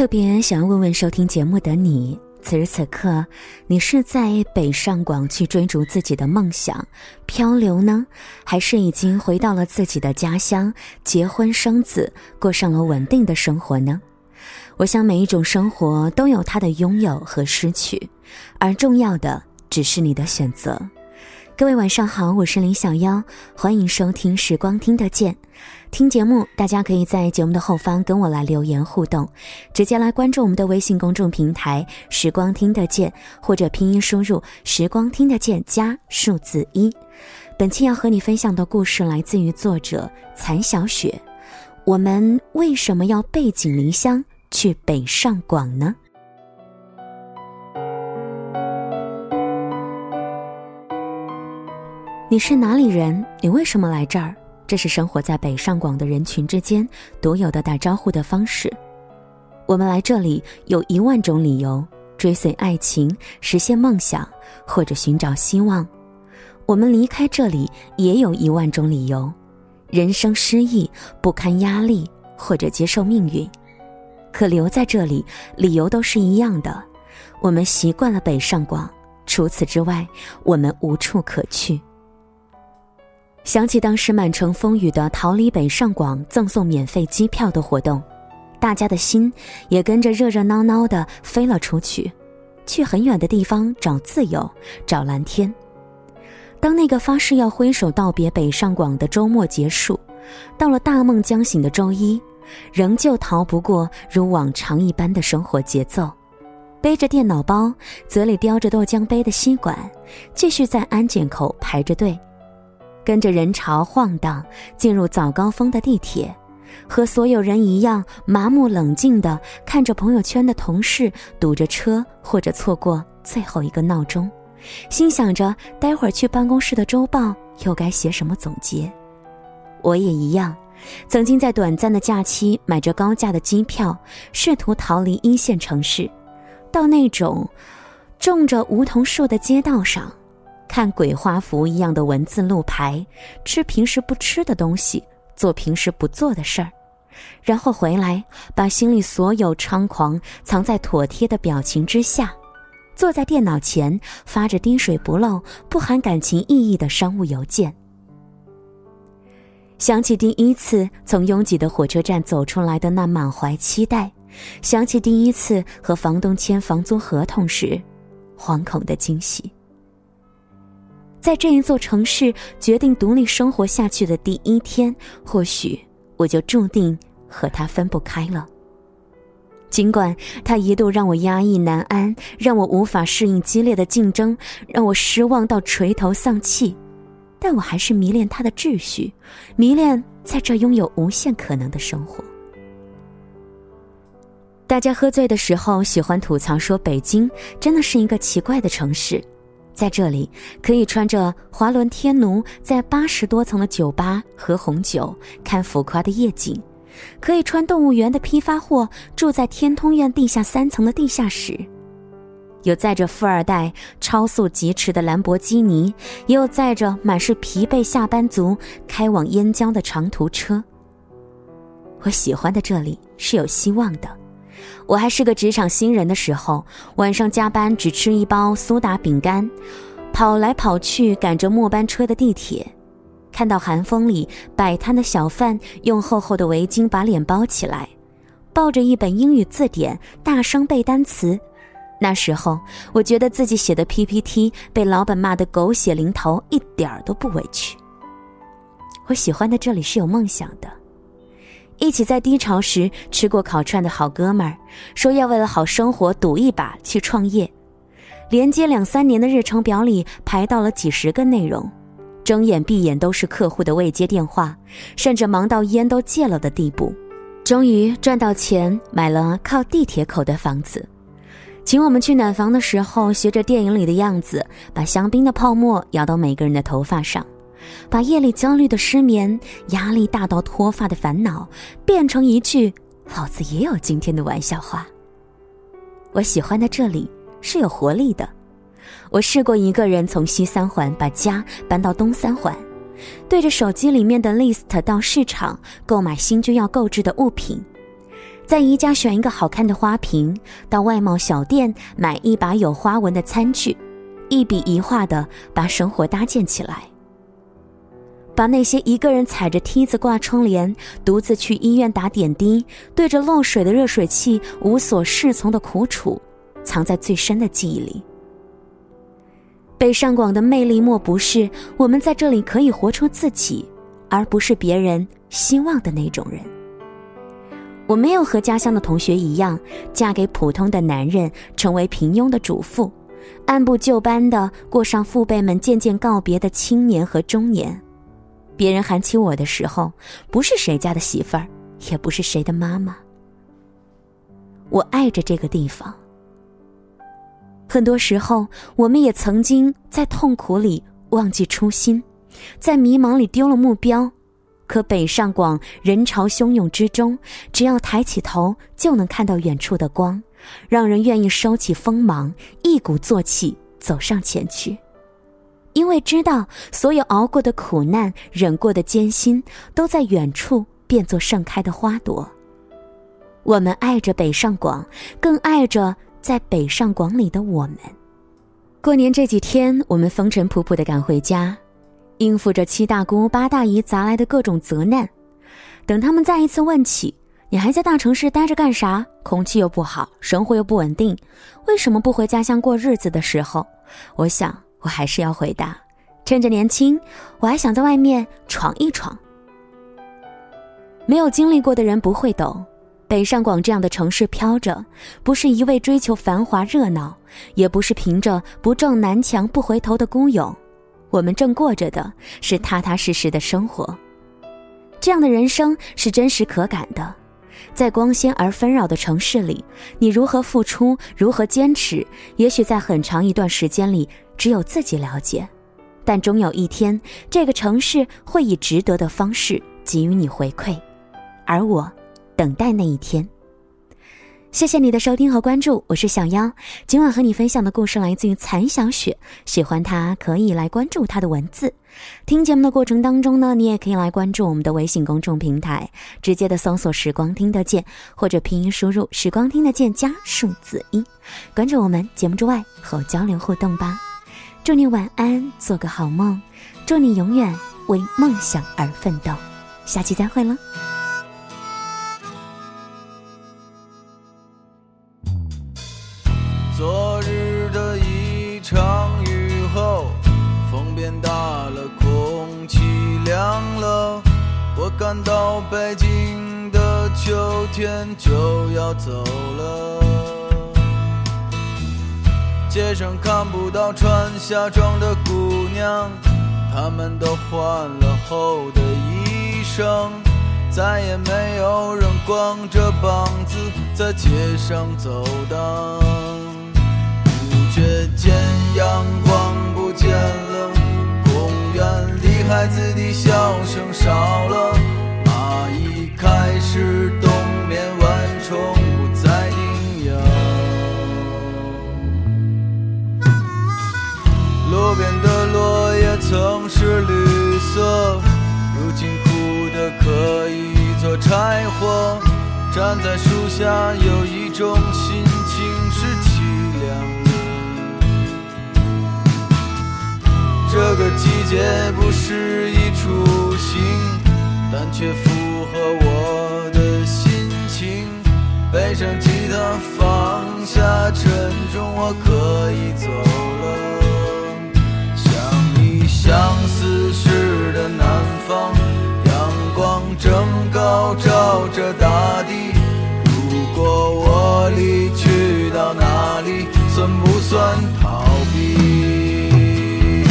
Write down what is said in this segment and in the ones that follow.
特别想要问问收听节目的你，此时此刻，你是在北上广去追逐自己的梦想漂流呢，还是已经回到了自己的家乡，结婚生子，过上了稳定的生活呢？我想每一种生活都有它的拥有和失去，而重要的只是你的选择。各位晚上好，我是林小妖，欢迎收听《时光听得见》。听节目，大家可以在节目的后方跟我来留言互动，直接来关注我们的微信公众平台“时光听得见”，或者拼音输入“时光听得见”加数字一。本期要和你分享的故事来自于作者残小雪。我们为什么要背井离乡去北上广呢？你是哪里人？你为什么来这儿？这是生活在北上广的人群之间独有的打招呼的方式。我们来这里有一万种理由：追随爱情、实现梦想，或者寻找希望。我们离开这里也有一万种理由：人生失意、不堪压力，或者接受命运。可留在这里，理由都是一样的：我们习惯了北上广，除此之外，我们无处可去。想起当时满城风雨的逃离北上广赠送免费机票的活动，大家的心也跟着热热闹闹的飞了出去，去很远的地方找自由，找蓝天。当那个发誓要挥手道别北上广的周末结束，到了大梦将醒的周一，仍旧逃不过如往常一般的生活节奏，背着电脑包，嘴里叼着豆浆杯的吸管，继续在安检口排着队。跟着人潮晃荡进入早高峰的地铁，和所有人一样麻木冷静地看着朋友圈的同事堵着车或者错过最后一个闹钟，心想着待会儿去办公室的周报又该写什么总结。我也一样，曾经在短暂的假期买着高价的机票，试图逃离一线城市，到那种种着梧桐树的街道上。看鬼画符一样的文字路牌，吃平时不吃的东西，做平时不做的事儿，然后回来把心里所有猖狂藏在妥帖的表情之下，坐在电脑前发着滴水不漏、不含感情意义的商务邮件。想起第一次从拥挤的火车站走出来的那满怀期待，想起第一次和房东签房租合同时，惶恐的惊喜。在这一座城市决定独立生活下去的第一天，或许我就注定和他分不开了。尽管他一度让我压抑难安，让我无法适应激烈的竞争，让我失望到垂头丧气，但我还是迷恋他的秩序，迷恋在这拥有无限可能的生活。大家喝醉的时候喜欢吐槽说，北京真的是一个奇怪的城市。在这里，可以穿着华伦天奴在八十多层的酒吧喝红酒、看浮夸的夜景；可以穿动物园的批发货住在天通苑地下三层的地下室；有载着富二代超速疾驰的兰博基尼，也有载着满是疲惫下班族开往燕郊的长途车。我喜欢的这里是有希望的。我还是个职场新人的时候，晚上加班只吃一包苏打饼干，跑来跑去赶着末班车的地铁，看到寒风里摆摊的小贩用厚厚的围巾把脸包起来，抱着一本英语字典大声背单词。那时候，我觉得自己写的 PPT 被老板骂得狗血淋头，一点儿都不委屈。我喜欢的这里是有梦想的。一起在低潮时吃过烤串的好哥们儿，说要为了好生活赌一把去创业，连接两三年的日程表里排到了几十个内容，睁眼闭眼都是客户的未接电话，甚至忙到烟都戒了的地步，终于赚到钱买了靠地铁口的房子，请我们去暖房的时候，学着电影里的样子，把香槟的泡沫摇到每个人的头发上。把夜里焦虑的失眠、压力大到脱发的烦恼，变成一句“老子也有今天”的玩笑话。我喜欢的这里是有活力的。我试过一个人从西三环把家搬到东三环，对着手机里面的 list 到市场购买新居要购置的物品，在宜家选一个好看的花瓶，到外贸小店买一把有花纹的餐具，一笔一画的把生活搭建起来。把那些一个人踩着梯子挂窗帘，独自去医院打点滴，对着漏水的热水器无所适从的苦楚，藏在最深的记忆里。北上广的魅力莫不是我们在这里可以活出自己，而不是别人希望的那种人。我没有和家乡的同学一样，嫁给普通的男人，成为平庸的主妇，按部就班的过上父辈们渐渐告别的青年和中年。别人喊起我的时候，不是谁家的媳妇儿，也不是谁的妈妈。我爱着这个地方。很多时候，我们也曾经在痛苦里忘记初心，在迷茫里丢了目标。可北上广人潮汹涌之中，只要抬起头，就能看到远处的光，让人愿意收起锋芒，一鼓作气走上前去。因为知道，所有熬过的苦难、忍过的艰辛，都在远处变作盛开的花朵。我们爱着北上广，更爱着在北上广里的我们。过年这几天，我们风尘仆仆的赶回家，应付着七大姑八大姨砸来的各种责难。等他们再一次问起：“你还在大城市待着干啥？空气又不好，生活又不稳定，为什么不回家乡过日子？”的时候，我想。我还是要回答，趁着年轻，我还想在外面闯一闯。没有经历过的人不会懂，北上广这样的城市飘着，不是一味追求繁华热闹，也不是凭着不撞南墙不回头的孤勇，我们正过着的是踏踏实实的生活。这样的人生是真实可感的。在光鲜而纷扰的城市里，你如何付出，如何坚持，也许在很长一段时间里。只有自己了解，但终有一天，这个城市会以值得的方式给予你回馈，而我等待那一天。谢谢你的收听和关注，我是小妖。今晚和你分享的故事来自于残小雪，喜欢他可以来关注他的文字。听节目的过程当中呢，你也可以来关注我们的微信公众平台，直接的搜索“时光听得见”或者拼音输入“时光听得见”加数字一，关注我们节目之外和我交流互动吧。祝你晚安，做个好梦。祝你永远为梦想而奋斗。下期再会了。就要走了。街上看不到穿夏装的姑娘，她们都换了厚的衣裳，再也没有人光着膀子在街上走荡。不觉间，阳光不见了，公园里孩子的笑声少柴火。站在树下，有一种心情是凄凉的。这个季节不适宜出行，但却符合我的心情。背上吉他，放下沉重，我可以走光正高照着大地。如果我离去到哪里，算不算逃避？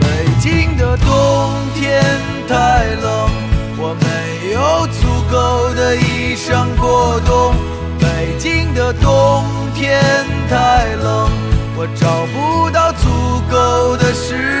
北京的冬天太冷，我没有足够的衣裳过冬。北京的冬天太冷，我找不到足够的食。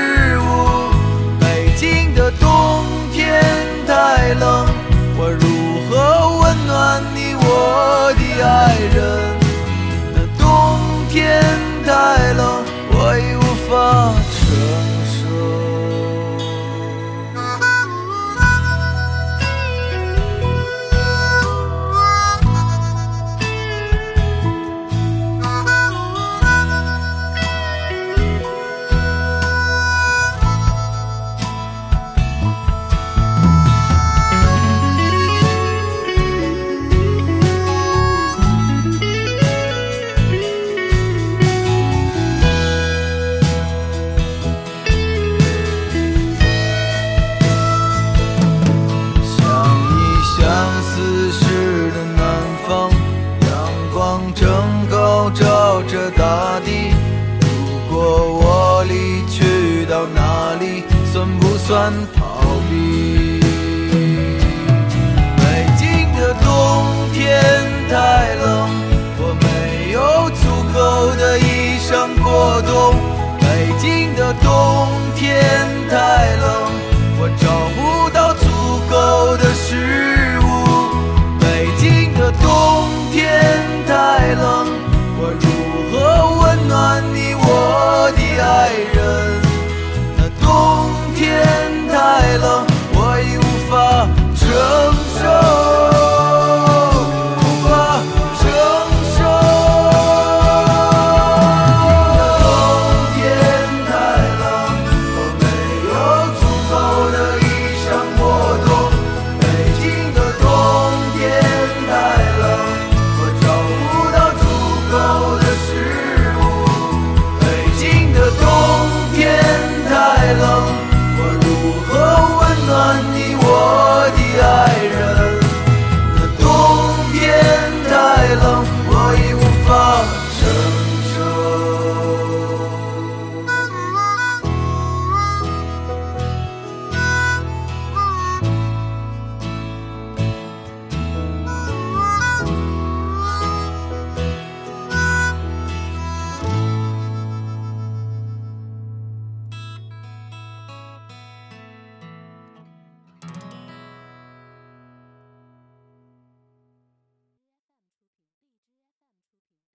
逃避。北京的冬天太冷，我没有足够的衣裳过冬。北京的冬天。